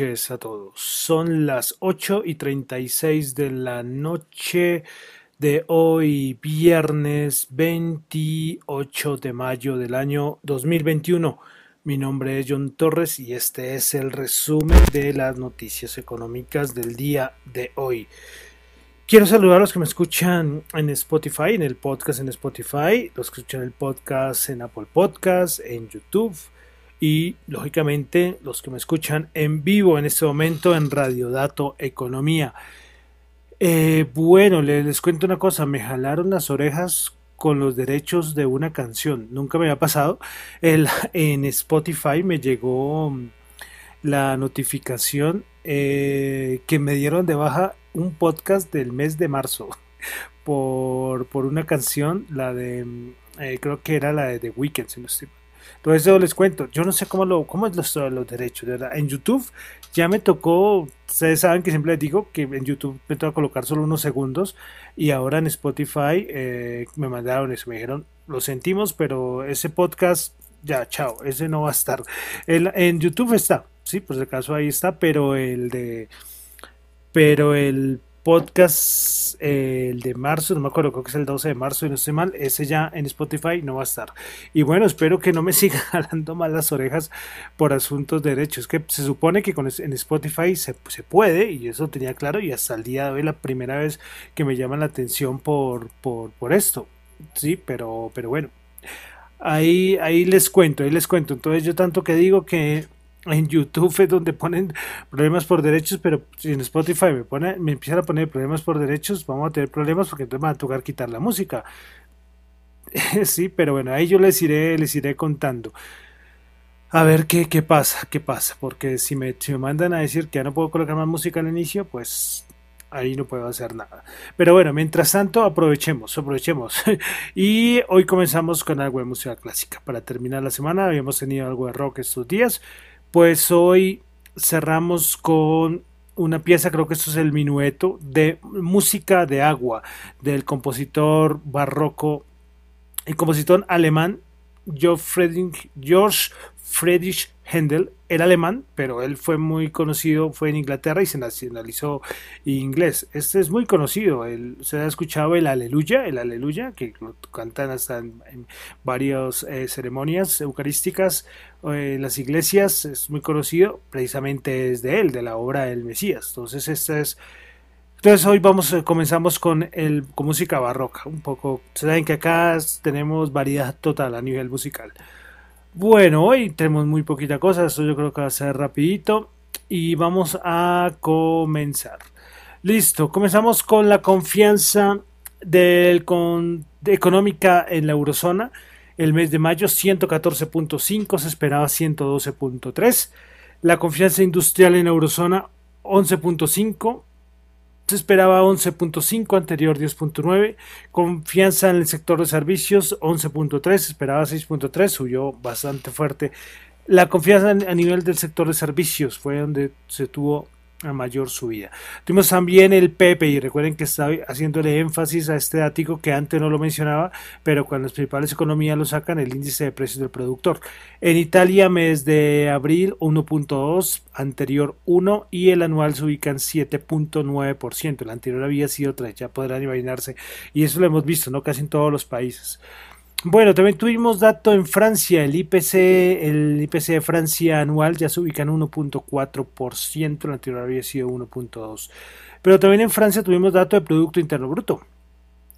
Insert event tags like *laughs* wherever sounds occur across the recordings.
A todos. Son las 8 y 36 de la noche de hoy, viernes 28 de mayo del año 2021. Mi nombre es John Torres y este es el resumen de las noticias económicas del día de hoy. Quiero saludar a los que me escuchan en Spotify, en el podcast en Spotify, los que escuchan el podcast en Apple Podcast, en YouTube y lógicamente los que me escuchan en vivo en este momento en Radio Dato Economía. Eh, bueno, les, cuento una cosa, me jalaron las orejas con los derechos de una canción, nunca me había pasado. El, en Spotify me llegó mm, la notificación eh, que me dieron de baja un podcast del mes de marzo *laughs* por, por una canción, la de, mm, eh, creo que era la de The Weeknd, si no estoy entonces eso les cuento, yo no sé cómo lo, cómo es los, los derechos, verdad. En YouTube ya me tocó, ustedes saben que siempre les digo que en YouTube me toca colocar solo unos segundos y ahora en Spotify eh, me mandaron eso, me dijeron, lo sentimos, pero ese podcast ya, chao, ese no va a estar. El, en YouTube está, sí, por si acaso ahí está, pero el de, pero el podcast eh, el de marzo, no me acuerdo, creo que es el 12 de marzo y no estoy mal, ese ya en Spotify no va a estar. Y bueno, espero que no me *laughs* sigan jalando mal las orejas por asuntos de derechos, que se supone que con, en Spotify se, se, puede, y eso tenía claro, y hasta el día de hoy la primera vez que me llama la atención por, por, por esto, sí, pero, pero bueno. Ahí, ahí les cuento, ahí les cuento. Entonces yo tanto que digo que en YouTube es donde ponen problemas por derechos, pero si en Spotify me, pone, me empiezan a poner problemas por derechos, vamos a tener problemas porque entonces me va a tocar quitar la música. *laughs* sí, pero bueno, ahí yo les iré, les iré contando. A ver qué, qué pasa, qué pasa, porque si me, si me mandan a decir que ya no puedo colocar más música al inicio, pues ahí no puedo hacer nada. Pero bueno, mientras tanto, aprovechemos, aprovechemos. *laughs* y hoy comenzamos con algo de música clásica. Para terminar la semana, habíamos tenido algo de rock estos días. Pues hoy cerramos con una pieza, creo que esto es el minueto, de música de agua, del compositor barroco, el compositor alemán George Friedrich Händel era alemán, pero él fue muy conocido, fue en Inglaterra y se nacionalizó inglés. Este es muy conocido, se ha escuchado el Aleluya, el Aleluya, que lo cantan hasta en, varias eh, ceremonias eucarísticas eh, en las iglesias, es muy conocido, precisamente es de él, de la obra del Mesías. Entonces, este es... Entonces hoy vamos, eh, comenzamos con, el, con música barroca, un poco, saben que acá tenemos variedad total a nivel musical. Bueno, hoy tenemos muy poquita cosa, esto yo creo que va a ser rapidito y vamos a comenzar. Listo, comenzamos con la confianza económica en la eurozona. El mes de mayo 114.5, se esperaba 112.3. La confianza industrial en la eurozona 11.5, se esperaba 11.5, anterior 10.9. Confianza en el sector de servicios 11.3, esperaba 6.3, subió bastante fuerte. La confianza a nivel del sector de servicios fue donde se tuvo a mayor subida. Tuvimos también el PPI, recuerden que estaba haciéndole énfasis a este dato que antes no lo mencionaba, pero cuando las principales economías lo sacan, el índice de precios del productor. En Italia, mes de abril 1.2, anterior 1 y el anual se ubica en 7.9%. El anterior había sido 3, ya podrán imaginarse, y eso lo hemos visto, ¿no? Casi en todos los países. Bueno, también tuvimos dato en Francia, el IPC, el IPC de Francia anual ya se ubica en 1.4%, el anterior había sido 1.2%. Pero también en Francia tuvimos dato de Producto Interno Bruto.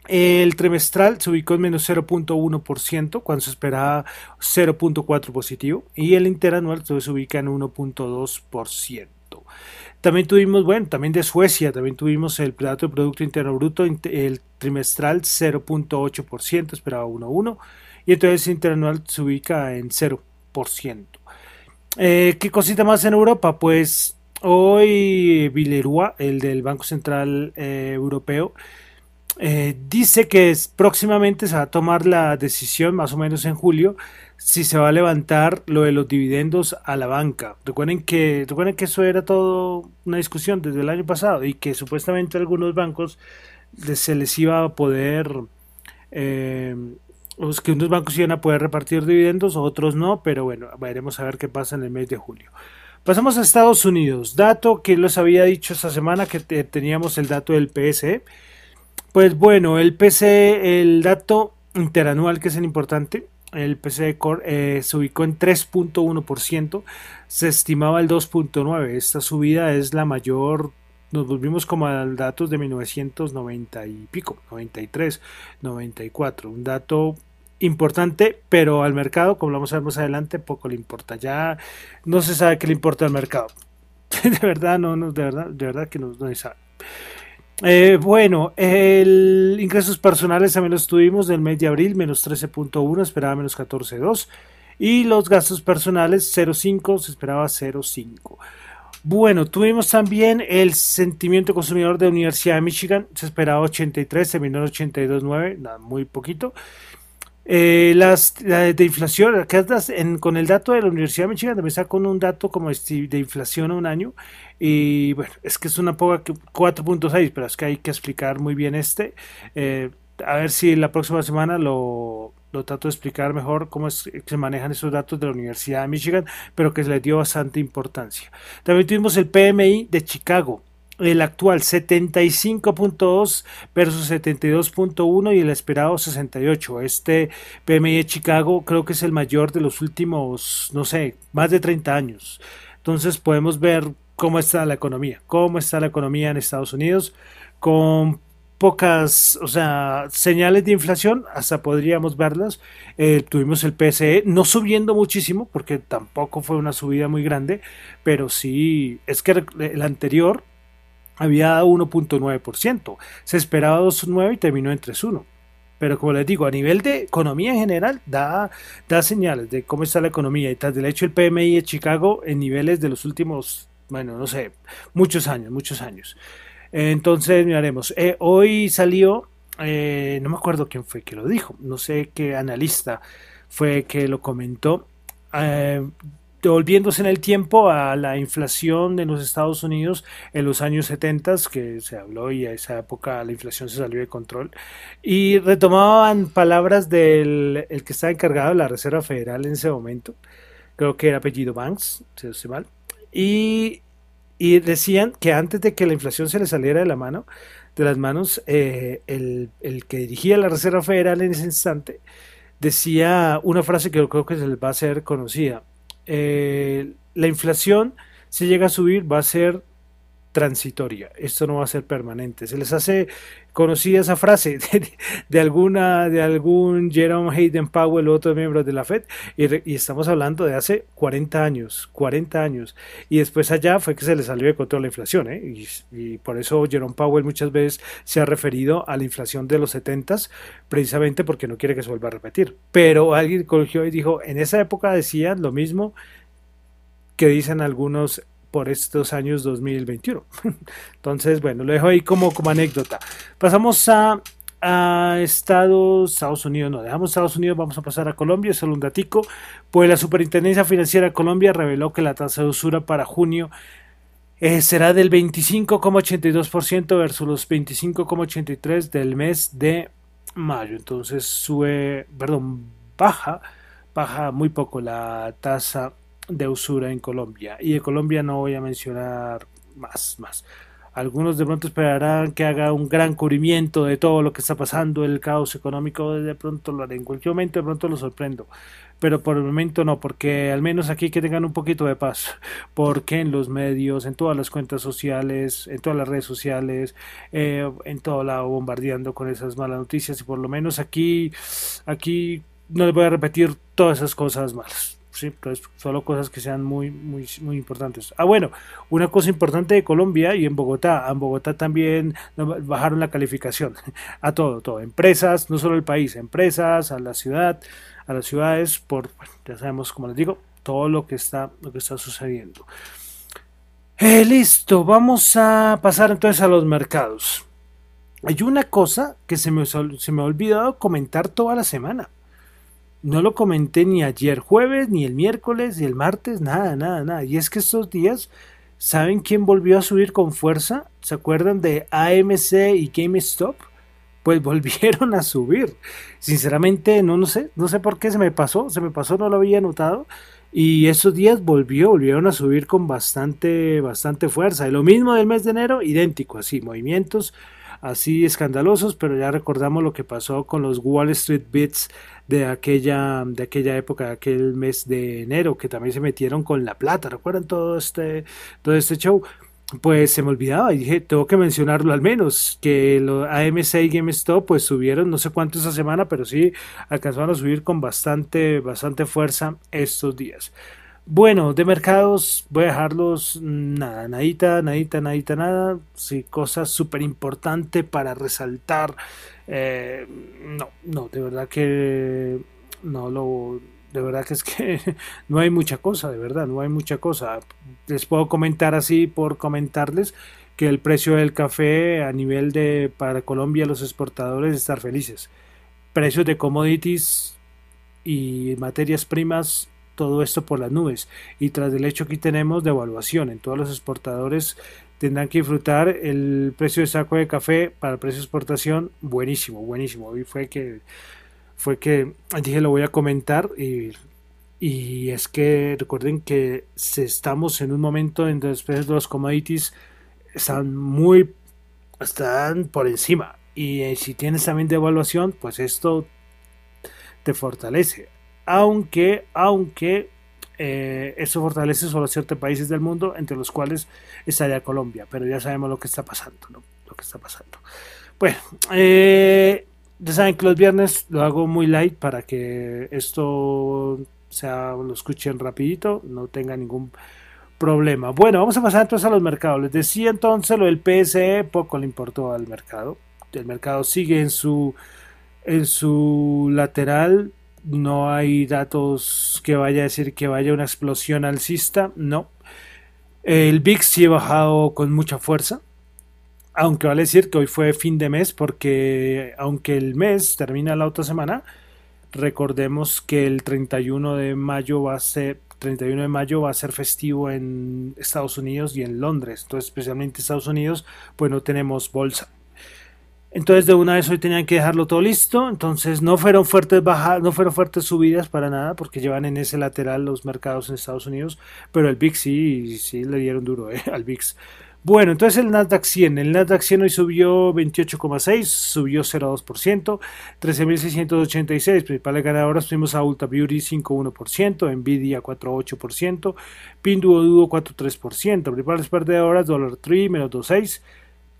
El trimestral se ubicó en menos 0.1% cuando se esperaba 0.4% positivo y el interanual se ubica en 1.2%. También tuvimos, bueno, también de Suecia, también tuvimos el dato de Producto Interno Bruto, el trimestral 0.8%, esperaba 1.1%, y entonces interanual se ubica en 0%. Eh, ¿Qué cosita más en Europa? Pues hoy Villeroy, el del Banco Central eh, Europeo, eh, dice que próximamente se va a tomar la decisión, más o menos en julio, si se va a levantar lo de los dividendos a la banca. Recuerden que, recuerden que eso era todo una discusión desde el año pasado y que supuestamente algunos bancos se les iba a poder, eh, que unos bancos iban a poder repartir dividendos, otros no, pero bueno, veremos a ver qué pasa en el mes de julio. Pasamos a Estados Unidos. Dato que les había dicho esta semana que teníamos el dato del PSE. Pues bueno, el PSE, el dato interanual que es el importante, el PCE Core eh, se ubicó en 3.1%, se estimaba el 2.9%. Esta subida es la mayor, nos volvimos como a datos de 1990 y pico, 93, 94. Un dato importante, pero al mercado, como lo vamos a ver más adelante, poco le importa. Ya no se sabe qué le importa al mercado. *laughs* de verdad, no, no, de verdad, de verdad que no, no se sabe. Eh, bueno, el ingresos personales también los tuvimos del mes de abril, menos 13.1, esperaba menos 14.2. Y los gastos personales 0.5, se esperaba 0.5. Bueno, tuvimos también el sentimiento consumidor de la Universidad de Michigan, se esperaba 83, terminó en 82.9, nada, muy poquito. Eh, las de inflación, con el dato de la Universidad de Michigan, también con un dato como de inflación a un año. Y bueno, es que es una poca 4.6, pero es que hay que explicar muy bien este. Eh, a ver si la próxima semana lo, lo trato de explicar mejor cómo es que se manejan esos datos de la Universidad de Michigan, pero que se les dio bastante importancia. También tuvimos el PMI de Chicago el actual 75.2 versus 72.1 y el esperado 68. Este PMI de Chicago creo que es el mayor de los últimos, no sé, más de 30 años. Entonces podemos ver cómo está la economía, cómo está la economía en Estados Unidos con pocas, o sea, señales de inflación, hasta podríamos verlas. Eh, tuvimos el PSE no subiendo muchísimo, porque tampoco fue una subida muy grande, pero sí, es que el anterior había dado 1.9%. Se esperaba 2.9 y terminó en 3.1. Pero como les digo, a nivel de economía en general, da, da señales de cómo está la economía. Y tras del hecho, el PMI de Chicago en niveles de los últimos, bueno, no sé, muchos años, muchos años. Entonces, miraremos. Eh, hoy salió, eh, no me acuerdo quién fue que lo dijo, no sé qué analista fue que lo comentó, eh, volviéndose en el tiempo a la inflación en los Estados Unidos en los años 70, que se habló y a esa época la inflación se salió de control, y retomaban palabras del el que estaba encargado de la Reserva Federal en ese momento, creo que era apellido Banks, si no sé mal, y, y, decían que antes de que la inflación se le saliera de la mano, de las manos, eh, el, el que dirigía la Reserva Federal en ese instante, decía una frase que creo que se les va a hacer conocida. Eh, la inflación, si llega a subir, va a ser transitoria, esto no va a ser permanente. Se les hace conocida esa frase *laughs* de, alguna, de algún Jerome Hayden Powell, otro miembro de la Fed, y, estamos hablando de hace 40 años, 40 años, y después allá fue que se le salió de control la inflación, ¿eh? y, por eso Jerome Powell muchas veces se ha referido a la inflación de los 70 precisamente porque no quiere que se vuelva a repetir. Pero alguien cogió y dijo, en esa época decían lo mismo que dicen algunos por estos años 2021. *laughs* Entonces, bueno, lo dejo ahí como, como anécdota. Pasamos a, a Estados, Unidos, no, dejamos Estados Unidos, vamos a pasar a Colombia, solo un datico, pues la Superintendencia Financiera de Colombia reveló que la tasa de usura para junio eh, será del 25,82% versus los 25,83% del mes de mayo. Entonces sube, perdón, baja, baja muy poco la tasa de usura en Colombia. Y de Colombia no voy a mencionar más, más. Algunos de pronto esperarán que haga un gran cubrimiento de todo lo que está pasando, el caos económico, de pronto lo haré en cualquier momento, de pronto lo sorprendo. Pero por el momento no, porque al menos aquí que tengan un poquito de paz, *laughs* porque en los medios, en todas las cuentas sociales, en todas las redes sociales, eh, en todo lado bombardeando con esas malas noticias y por lo menos aquí, aquí no les voy a repetir todas esas cosas malas sí, pues solo cosas que sean muy, muy, muy importantes. Ah, bueno, una cosa importante de Colombia y en Bogotá, en Bogotá también bajaron la calificación *laughs* a todo, todo, empresas, no solo el país, empresas, a la ciudad, a las ciudades, por, ya sabemos, como les digo, todo lo que está, lo que está sucediendo. Eh, listo, vamos a pasar entonces a los mercados. Hay una cosa que se me, se me ha olvidado comentar toda la semana. No lo comenté ni ayer jueves, ni el miércoles, ni el martes, nada, nada, nada. Y es que estos días, ¿saben quién volvió a subir con fuerza? ¿Se acuerdan de AMC y GameStop? Pues *laughs* volvieron a subir. Sinceramente, no, no sé, no sé por qué se me pasó, se me pasó, no lo había notado. Y esos días volvió, volvieron a subir con bastante, bastante fuerza. Y lo mismo del mes de enero, idéntico, así, movimientos así escandalosos, pero ya recordamos lo que pasó con los Wall Street Bits de aquella, de aquella época, de aquel mes de enero, que también se metieron con la plata, ¿recuerdan todo este, todo este show? Pues se me olvidaba y dije, tengo que mencionarlo al menos, que los AMC y GameStop pues subieron no sé cuánto esa semana, pero sí alcanzaron a subir con bastante, bastante fuerza estos días. Bueno, de mercados voy a dejarlos nada, nadita, nadita, nadita, nada. Sí, cosas súper importante para resaltar. Eh, no, no, de verdad que no lo. De verdad que es que *laughs* no hay mucha cosa, de verdad, no hay mucha cosa. Les puedo comentar así por comentarles que el precio del café a nivel de para Colombia los exportadores estar felices. Precios de commodities y materias primas todo esto por las nubes. Y tras el hecho aquí tenemos devaluación. En todos los exportadores tendrán que disfrutar el precio de saco de café para el precio de exportación. Buenísimo, buenísimo. Y fue que fue que dije lo voy a comentar y, y es que recuerden que estamos en un momento en los precios de los commodities están muy están por encima y eh, si tienes también devaluación pues esto te fortalece aunque, aunque eh, eso fortalece solo ciertos países del mundo, entre los cuales estaría Colombia, pero ya sabemos lo que está pasando. Lo que está pasando. Bueno, eh, ya saben que los viernes lo hago muy light para que esto sea, lo escuchen rapidito, no tenga ningún problema. Bueno, vamos a pasar entonces a los mercados. Les decía entonces lo del PSE, poco le importó al mercado. El mercado sigue en su en su lateral no hay datos que vaya a decir que vaya una explosión alcista, no. El VIX sí ha bajado con mucha fuerza. aunque vale decir que hoy fue fin de mes porque aunque el mes termina la otra semana, recordemos que el 31 de mayo va a ser 31 de mayo va a ser festivo en Estados Unidos y en Londres. Entonces, especialmente en Estados Unidos, pues no tenemos bolsa. Entonces de una vez hoy tenían que dejarlo todo listo. Entonces no fueron fuertes bajas, no fueron fuertes subidas para nada porque llevan en ese lateral los mercados en Estados Unidos. Pero el VIX sí, sí le dieron duro eh, al VIX. Bueno, entonces el Nasdaq 100. El Nasdaq 100 hoy subió 28,6, subió 0,2%, 13.686. Principales ganadoras fuimos a Ulta Beauty 5,1%, Nvidia 4,8%, Pinduoduo 4,3%. Principales perdedoras, Dollar Tree menos 2,6%,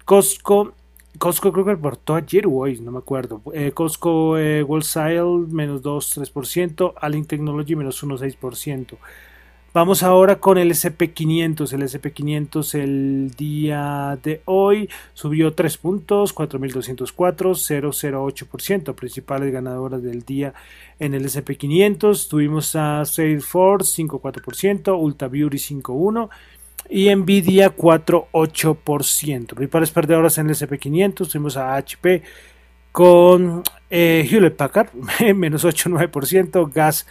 Costco Costco creo que reportó ayer o hoy, no me acuerdo. Eh, Costco eh, Wholesale menos 2,3%, Allen Technology menos 1,6%. Vamos ahora con el SP500. El SP500 el día de hoy subió 3 puntos, 4.204, 0,08%. Principales ganadoras del día en el SP500. Tuvimos a Salesforce 5,4%, Ulta Beauty 5,1% y Nvidia 4,8%. Principales perdedoras en el SP500. Tuvimos a HP con eh, Hewlett Packard *laughs* menos 8,9%, Gas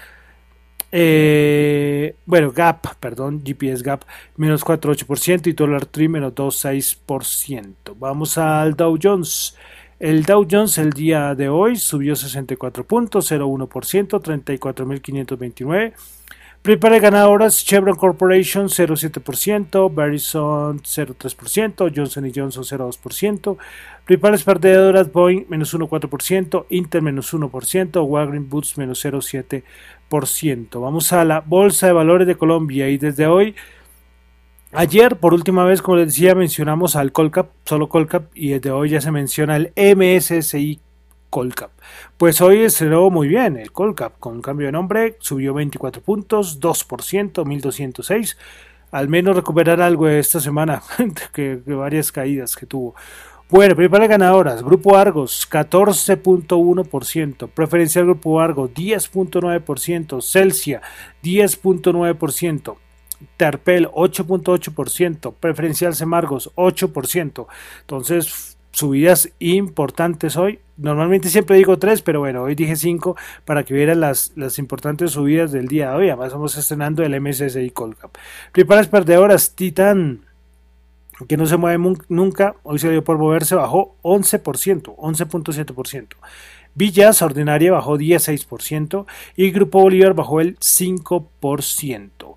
eh, bueno, Gap, perdón, GPS Gap, menos 4,8% y Dollar Tree menos 2,6%. Vamos al Dow Jones. El Dow Jones el día de hoy subió 64 puntos, 0,1%, 34.529. Prepare ganadoras Chevron Corporation 0,7%, Verizon 0,3%, Johnson Johnson 0,2%, principales perdedoras Boeing menos 1,4%, Inter menos 1%, Walgreens Boots menos 0,7%. Vamos a la Bolsa de Valores de Colombia y desde hoy, ayer por última vez, como les decía, mencionamos al Colcap, solo Colcap, y desde hoy ya se menciona el MSCI Colcap. Pues hoy cerró muy bien el Colcap, con cambio de nombre, subió 24 puntos, 2%, 1206. Al menos recuperar algo esta semana, *laughs* que, varias caídas que tuvo. Bueno, principales ganadoras, Grupo Argos 14.1%, Preferencial Grupo Argos 10.9%, Celsia 10.9%, Terpel 8.8%, Preferencial Semargos 8%. Entonces, subidas importantes hoy. Normalmente siempre digo tres, pero bueno, hoy dije cinco para que vieran las, las importantes subidas del día de hoy. Además, estamos estrenando el MSCI Colcap. Principales perdedoras, Titan, que no se mueve nunca, hoy se dio por moverse, bajó 11%, 11.7%. Villas Ordinaria bajó 16% y Grupo Bolívar bajó el 5%.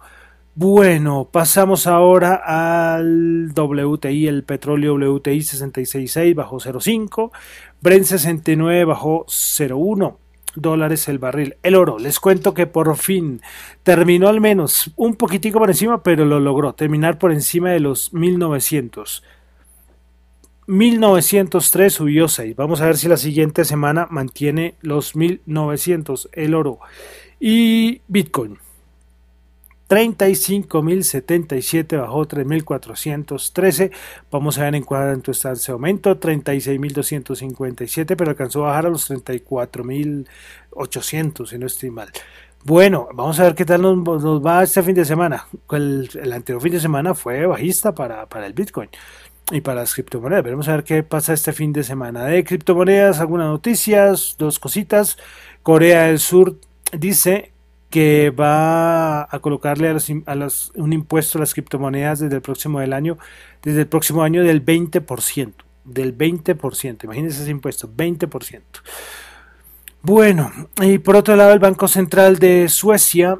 Bueno, pasamos ahora al WTI, el petróleo WTI 66.6 bajó 0.5, Brent 69 bajó 0.1 dólares el barril. El oro, les cuento que por fin terminó al menos un poquitico por encima, pero lo logró, terminar por encima de los 1900. 1903 subió 6. Vamos a ver si la siguiente semana mantiene los 1900 el oro. Y Bitcoin. 35.077 bajó 3.413. Vamos a ver en cuánto está ese aumento. 36.257, pero alcanzó a bajar a los 34.800, si no estoy mal. Bueno, vamos a ver qué tal nos, va este fin de semana. El, anterior fin de semana fue bajista para, para el Bitcoin y para las criptomonedas. Veremos a ver qué pasa este fin de semana. De criptomonedas, algunas noticias, dos cositas. Corea del Sur dice que va a colocarle a, los, un impuesto a las criptomonedas desde el próximo del año, desde el próximo año del 20%, del 20%, imagínense ese impuesto, 20%. Bueno, y por otro lado el Banco Central de Suecia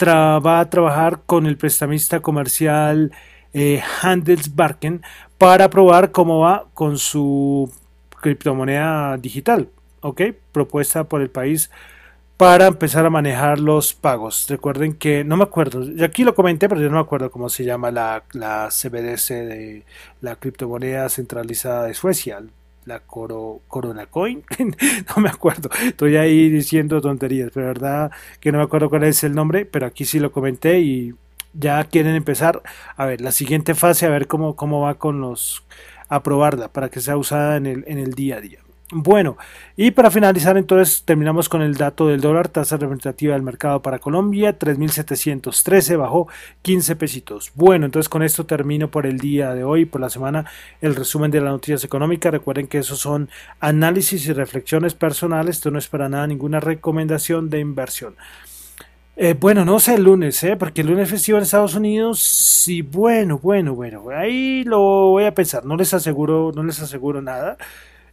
va a trabajar con el prestamista comercial eh, Handelsbanken para probar cómo va con su criptomoneda digital, ¿ok? Propuesta por el país para empezar a manejar los pagos. Recuerden que, no me acuerdo, yo aquí lo comenté, pero yo no me acuerdo cómo se llama la, la CBDC de la criptomoneda centralizada de Suecia, la Coro, Corona Coin, *laughs* no me acuerdo, estoy ahí diciendo tonterías, pero verdad que no me acuerdo cuál es el nombre, pero aquí sí lo comenté y ya quieren empezar a ver la siguiente fase, a ver cómo, cómo va con los, a probarla para que sea usada en el, en el día a día. Bueno, y para finalizar entonces terminamos con el dato del dólar, tasa representativa del mercado para Colombia, 3.713, bajó 15 pesitos. Bueno, entonces con esto termino por el día de hoy, por la semana, el resumen de las noticias económicas. Recuerden que esos son análisis y reflexiones personales, esto no es para nada ninguna recomendación de inversión. Eh, bueno, no sé el lunes, ¿eh? porque el lunes festivo en Estados Unidos, sí, bueno, bueno, bueno, ahí lo voy a pensar, no les aseguro, no les aseguro nada.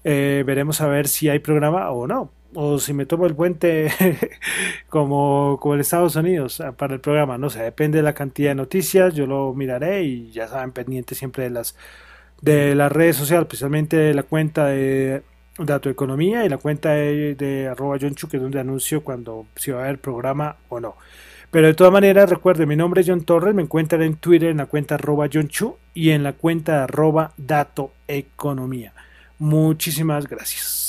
Eh, veremos a ver si hay programa o no. O si me tomo el puente *laughs* como, como en Estados Unidos ah, para el programa. No sé, depende de la cantidad de noticias. Yo lo miraré y ya saben, pendientes siempre de las, de las redes sociales, especialmente la cuenta de Dato Economía y la cuenta de, de arroba John Chu, que es donde anuncio cuando si va a haber programa o no. Pero de todas maneras, recuerden, mi nombre es John Torres, me encuentran en Twitter en la cuenta arroba John Chu y en la cuenta arroba Dato Economía. Muchísimas gracias.